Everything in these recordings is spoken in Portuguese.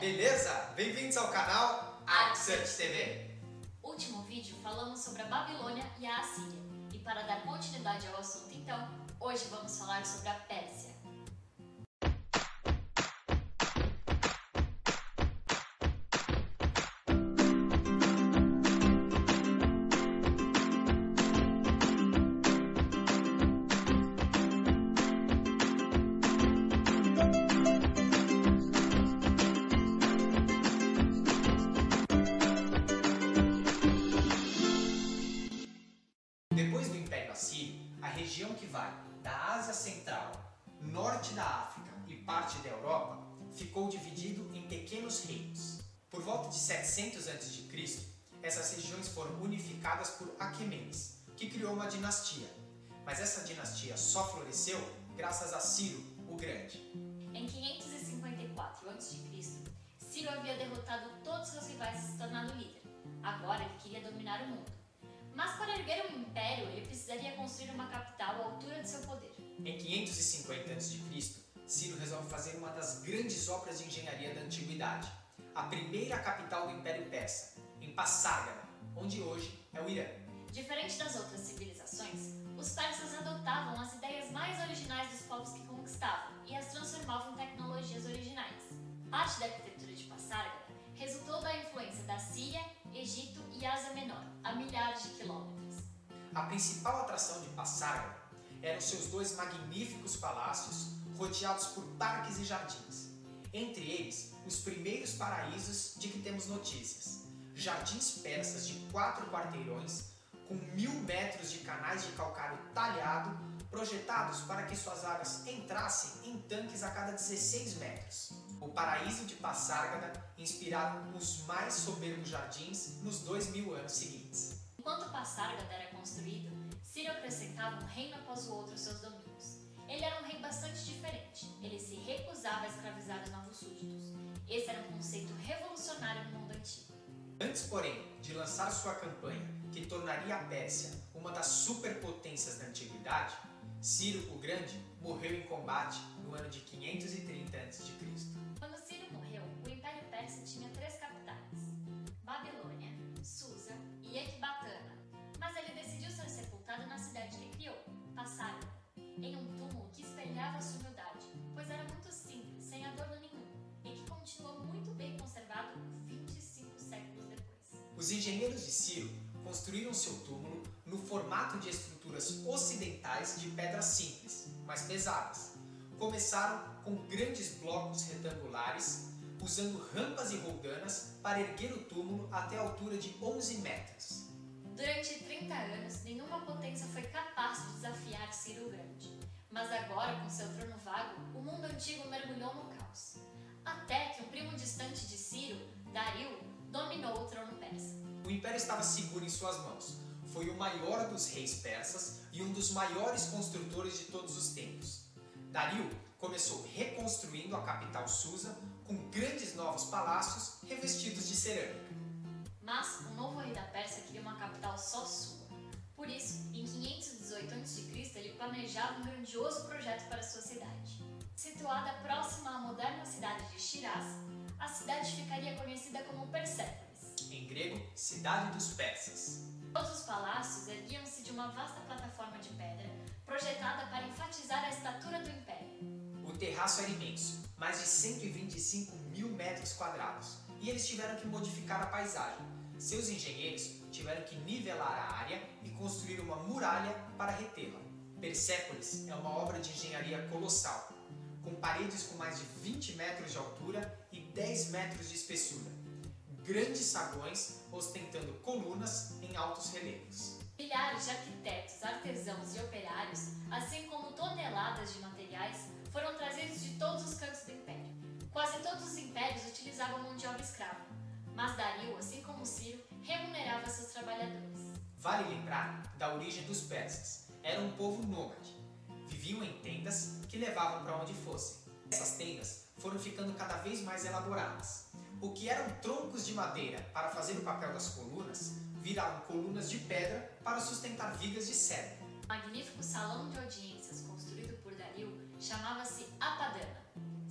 Beleza? Bem-vindos ao canal Accent TV. Último vídeo falamos sobre a Babilônia e a Assíria. E para dar continuidade ao assunto então, hoje vamos falar sobre a Pérsia. Que vai da Ásia Central, norte da África e parte da Europa ficou dividido em pequenos reinos. Por volta de 700 a.C., essas regiões foram unificadas por Aquemenes, que criou uma dinastia. Mas essa dinastia só floresceu graças a Ciro o Grande. Em 554 a.C., Ciro havia derrotado todos seus rivais e se tornado líder. Agora ele queria dominar o mundo. Mas para erguer um império, ele precisaria construir uma capital à altura de seu poder. Em 550 a.C., Ciro resolve fazer uma das grandes obras de engenharia da antiguidade, a primeira capital do Império Persa, em Passárgada, onde hoje é o Irã. Diferente das outras civilizações, os persas adotavam as ideias mais originais dos povos que conquistavam e as transformavam em tecnologias originais. Parte da arquitetura de Passárgada resultou da influência da Síria, Egito e Ásia Menor, a milhares de quilômetros. A principal atração de Passárgada eram seus dois magníficos palácios rodeados por parques e jardins. Entre eles, os primeiros paraísos de que temos notícias. Jardins persas de quatro quarteirões, com mil metros de canais de calcário talhado, projetados para que suas águas entrassem em tanques a cada 16 metros. O paraíso de Passárgada inspiraram os mais soberbos jardins nos dois mil anos seguintes. Enquanto Passárgada era construído, Ciro acrescentava um reino após o outro aos seus domínios. Ele era um rei bastante diferente. Ele se recusava a escravizar os novos súditos. Esse era um conceito revolucionário no mundo antigo. Antes, porém, de lançar sua campanha que tornaria a Pérsia uma das superpotências da antiguidade, Ciro o Grande morreu em combate no ano de 530 a.C. Quando Ciro morreu, o Império Persa tinha três capitais: Babilônia, Susa e Ecbatana. Mas ele decidiu ser sepultado na cidade que criou, Passárgada, em um túmulo que espelhava sua humildade, pois era muito simples, sem adorno nenhum, e que continuou muito bem conservado 25 séculos depois. Os engenheiros de Ciro construíram seu túmulo no formato de estruturas ocidentais de pedras simples, mas pesadas. Começaram com grandes blocos retangulares, usando rampas e roldanas para erguer o túmulo até a altura de 11 metros. Durante 30 anos, nenhuma potência foi capaz de desafiar Ciro Grande. Mas agora, com seu trono vago, o mundo antigo mergulhou no caos. Até que um primo distante de Ciro, Dario, dominou o trono persa. O império estava seguro em suas mãos. Foi o maior dos reis persas e um dos maiores construtores de todos os tempos. Dario começou reconstruindo a capital Susa com grandes novos palácios revestidos de cerâmica. Mas o novo rei da Pérsia queria uma capital só sua. Por isso, em 518 a.C., ele planejava um grandioso projeto para sua cidade. Situada próxima à moderna cidade de Shiraz, a cidade ficaria conhecida como Persépolis. Em grego, cidade dos persas. Todos os palácios erguiam-se de uma vasta plataforma de pedra, projetada para enfatizar a estatura do império. O terraço era imenso, mais de 125 mil metros quadrados, e eles tiveram que modificar a paisagem. Seus engenheiros tiveram que nivelar a área e construir uma muralha para retê-la. Persépolis é uma obra de engenharia colossal, com paredes com mais de 20 metros de altura e 10 metros de espessura. Grandes saguões ostentando colunas em altos relevos. Milhares de arquitetos, artesãos e operários, assim como toneladas de materiais, foram trazidos de todos os cantos do império. Quase todos os impérios utilizavam mão de obra escrava, mas Dario, assim como Ciro, remunerava seus trabalhadores. Vale lembrar da origem dos persas. Era um povo nômade. Viviam em tendas que levavam para onde fossem. Essas tendas foram ficando cada vez mais elaboradas. O que eram troncos de madeira para fazer o papel das colunas viraram colunas de pedra para sustentar vigas de cedro. O magnífico salão de audiências construído por Dario chamava-se Apadana.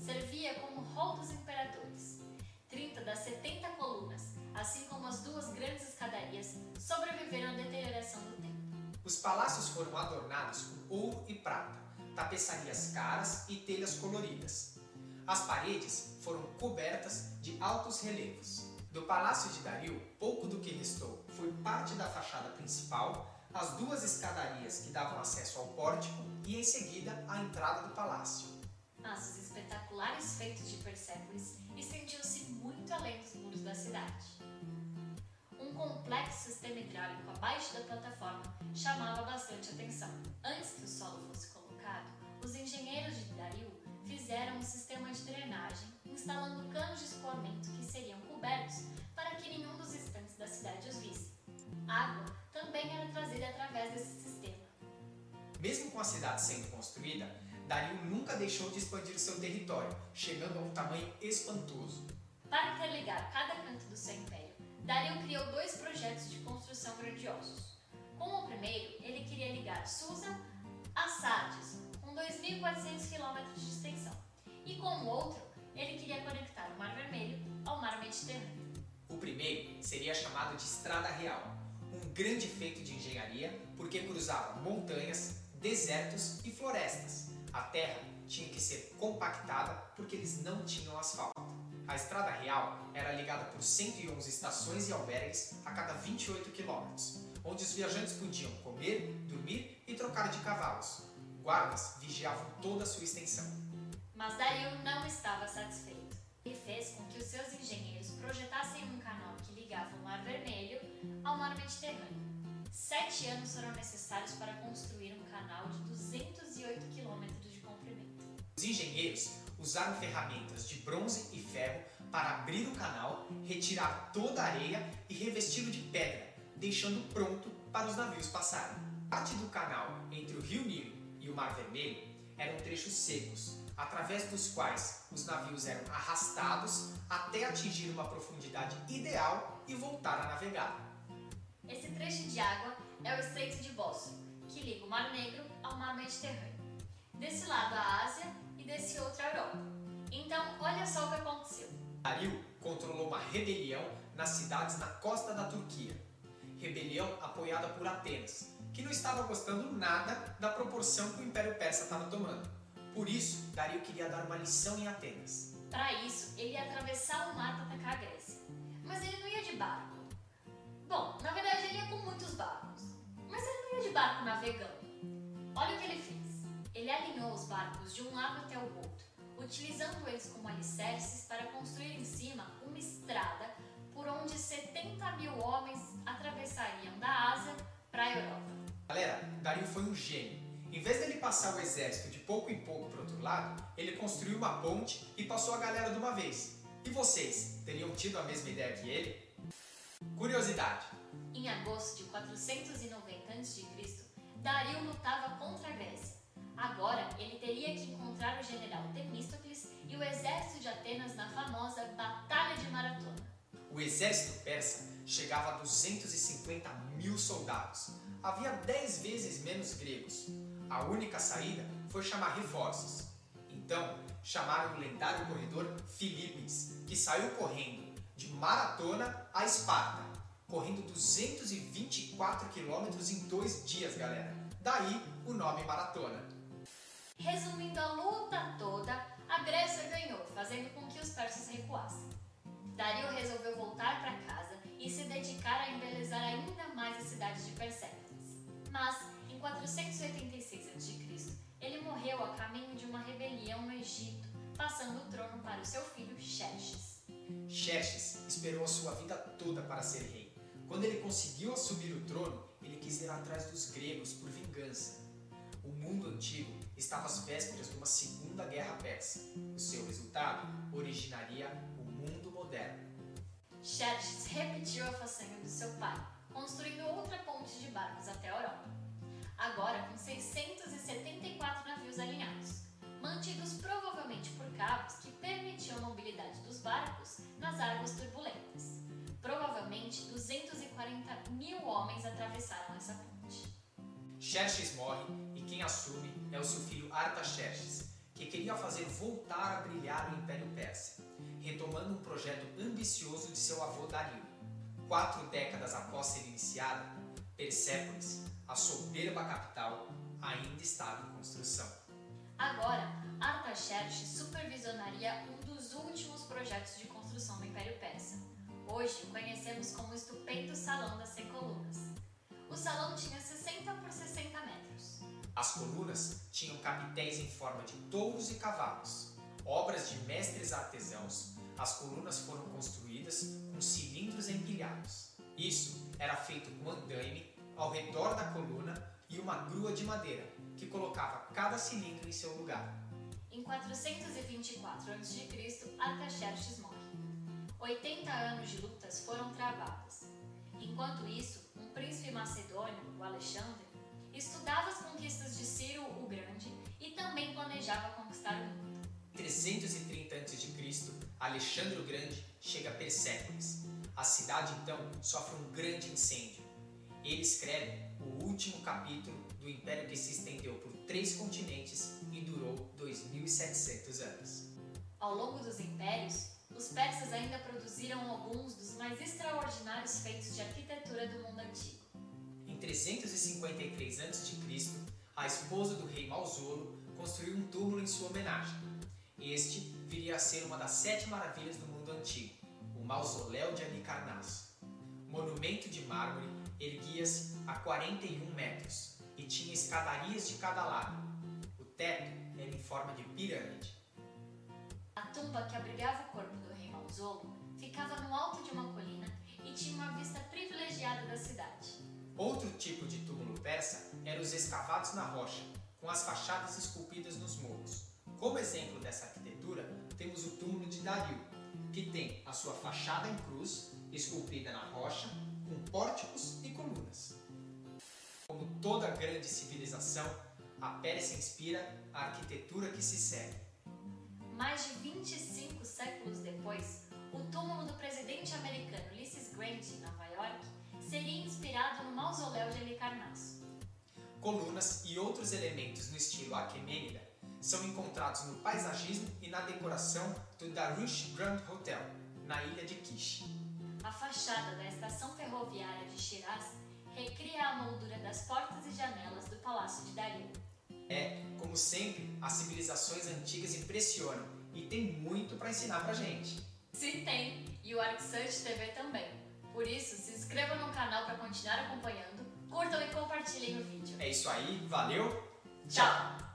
Servia como hall dos imperadores. 30 das 70 colunas, assim como as duas grandes escadarias, sobreviveram à deterioração do tempo. Os palácios foram adornados com ouro e prata, tapeçarias caras e telhas coloridas. As paredes foram cobertas de altos relevos. Do palácio de Dario, pouco do que restou foi parte da fachada principal, as duas escadarias que davam acesso ao pórtico e, em seguida, a entrada do palácio. Mas os espetaculares feitos de Persépolis estendiam-se muito além dos muros da cidade. Um complexo sistema hidráulico abaixo da plataforma chamava bastante atenção. Antes que o solo fosse colocado, os engenheiros Água também era trazida através desse sistema. Mesmo com a cidade sendo construída, Dario nunca deixou de expandir seu território, chegando a um tamanho espantoso. Para interligar cada canto do seu império, Dario criou dois projetos de construção grandiosos. Com o primeiro, ele queria ligar Susa a Sardes, com 2.400 km de extensão, e com o outro, ele queria conectar o Mar Vermelho ao Mar Mediterrâneo. O primeiro seria chamado de Estrada Real, um grande feito de engenharia porque cruzava montanhas, desertos e florestas. A terra tinha que ser compactada porque eles não tinham asfalto. A Estrada Real era ligada por 111 estações e albergues a cada 28 quilômetros, onde os viajantes podiam comer, dormir e trocar de cavalos. Guardas vigiavam toda a sua extensão. Mas Dario não estava satisfeito. Ele fez com que os seus engenheiros projetassem um canal que ligava o Mar Vermelho ao Mar Mediterrâneo. Sete anos foram necessários para construir um canal de 208 quilômetros de comprimento. Os engenheiros usaram ferramentas de bronze e ferro para abrir o canal, retirar toda a areia e revesti-lo de pedra, deixando pronto para os navios passarem. Parte do canal entre o Rio Nilo e o Mar Vermelho eram trechos secos, através dos quais os navios eram arrastados até atingir uma profundidade ideal e voltar a navegar. Esse trecho de água é o Estreito de Bósforo, que liga o Mar Negro ao Mar Mediterrâneo. Desse lado a Ásia e desse outro a Europa. Então, olha só o que aconteceu. Dario controlou uma rebelião nas cidades na costa da Turquia. Rebelião apoiada por Atenas, que não estava gostando nada da proporção que o Império Persa estava tomando. Por isso, Dario queria dar uma lição em Atenas. Para isso, ele ia atravessar o mar para atacar a Grécia. Mas ele não ia de barco. Bom, na verdade ele ia com muitos barcos. Mas ele não ia de barco navegando. Olha o que ele fez. Ele alinhou os barcos de um lado até o outro, utilizando eles como alicerces para construir em cima uma estrada por onde 70 mil homens atravessariam da Ásia para a Europa. Galera, Dario foi um gênio. Em vez dele passar o exército de pouco em pouco para outro lado, ele construiu uma ponte e passou a galera de uma vez. E vocês, teriam tido a mesma ideia que ele? Curiosidade: Em agosto de 490 a.C., Dario lutava contra a Grécia. Agora ele teria que encontrar o general Temístocles e o exército de Atenas na famosa Batalha de Maratona. o exército persa chegava a 250 mil soldados. Havia 10 vezes menos gregos. A única saída foi chamar reforços. Então, chamaram o lendário corredor Filippes, que saiu correndo de Maratona a Esparta, correndo 224 quilômetros em dois dias, galera. Daí o nome Maratona. Resumindo a luta toda, a Grécia ganhou, fazendo com que os persas recuassem. Dario resolveu voltar para casa e se dedicar a embelezar ainda mais a cidade de Persépolis. Mas, em 486 a.C., ele morreu a caminho de uma rebelião no Egito, passando o trono para o seu filho Xerxes. Xerxes esperou a sua vida toda para ser rei. Quando ele conseguiu assumir o trono, ele quis ir atrás dos gregos por vingança. O mundo antigo estava às vésperas de uma segunda guerra persa. O seu resultado originaria o mundo moderno. Xerxes repetiu a façanha do seu pai, construindo outra ponte de barcos até a Europa. Agora com 674 navios alinhados, mantidos provavelmente por cabos que permitiam a mobilidade dos barcos nas águas turbulentas. Provavelmente 240 mil homens atravessaram essa ponte. Xerxes morre e quem assume é o seu filho Artaxerxes, que queria fazer voltar a brilhar o Império Persa, retomando um projeto ambicioso de seu avô Dario. Quatro décadas após ser iniciado, Persépolis, a soberba capital, ainda estava em construção. Agora, Artaxerxes supervisionaria um dos últimos projetos de construção do Império Persa. Hoje conhecemos como o estupendo Salão das 100 Colunas. O salão tinha 60 por 60 metros. As colunas tinham capitéis em forma de touros e cavalos. Obras de mestres artesãos, as colunas foram construídas com cilindros empilhados. Isso era feito com andaime ao redor da coluna e uma grua de madeira, que colocava cada cilindro em seu lugar. Em 424 a.C., Artaxerxes morre. 80 anos de lutas foram travadas. Enquanto isso, um príncipe macedônio, o Alexandre, estudava as conquistas de Ciro o Grande e também planejava conquistar o mundo. Em 330 a.C., Alexandre o Grande chega a Persépolis. A cidade então sofre um grande incêndio. Ele escreve o último capítulo do império que se estendeu por três continentes e durou 2.700 anos. Ao longo dos impérios, os persas ainda produziram alguns dos mais extraordinários feitos de arquitetura do mundo antigo. Em 353 a.C., a esposa do rei Mausolo construiu um túmulo em sua homenagem. Este viria a ser uma das sete maravilhas do mundo antigo, o Mausoléu de Halicarnasso. Monumento de mármore erguia-se a 41 metros e tinha escadarias de cada lado. O teto era em forma de pirâmide. A tumba que abrigava o corpo do rei Mausolo ficava no alto de uma colina e tinha uma vista privilegiada da cidade. Outro tipo de túmulo persa eram os escavados na rocha, com as fachadas esculpidas nos morros. Como exemplo dessa arquitetura, temos o túmulo de Dario, que tem a sua fachada em cruz, esculpida na rocha, pórticos e colunas. Como toda grande civilização, a Pérsia inspira a arquitetura que se segue. Mais de 25 séculos depois, o túmulo do presidente americano Ulysses Grant em Nova York seria inspirado no mausoléu de Halicarnasso. Colunas e outros elementos no estilo aquemênida são encontrados no paisagismo e na decoração do Darush Grand Hotel, na ilha de Kish. A fachada da estação ferroviária de Shiraz recria a moldura das portas e janelas do Palácio de Dario. É, como sempre, as civilizações antigas impressionam e tem muito para ensinar pra gente. Se tem, e o ArcSearch TV também. Por isso, se inscreva no canal para continuar acompanhando, curtam e compartilhem o vídeo. É isso aí, valeu, Tchau!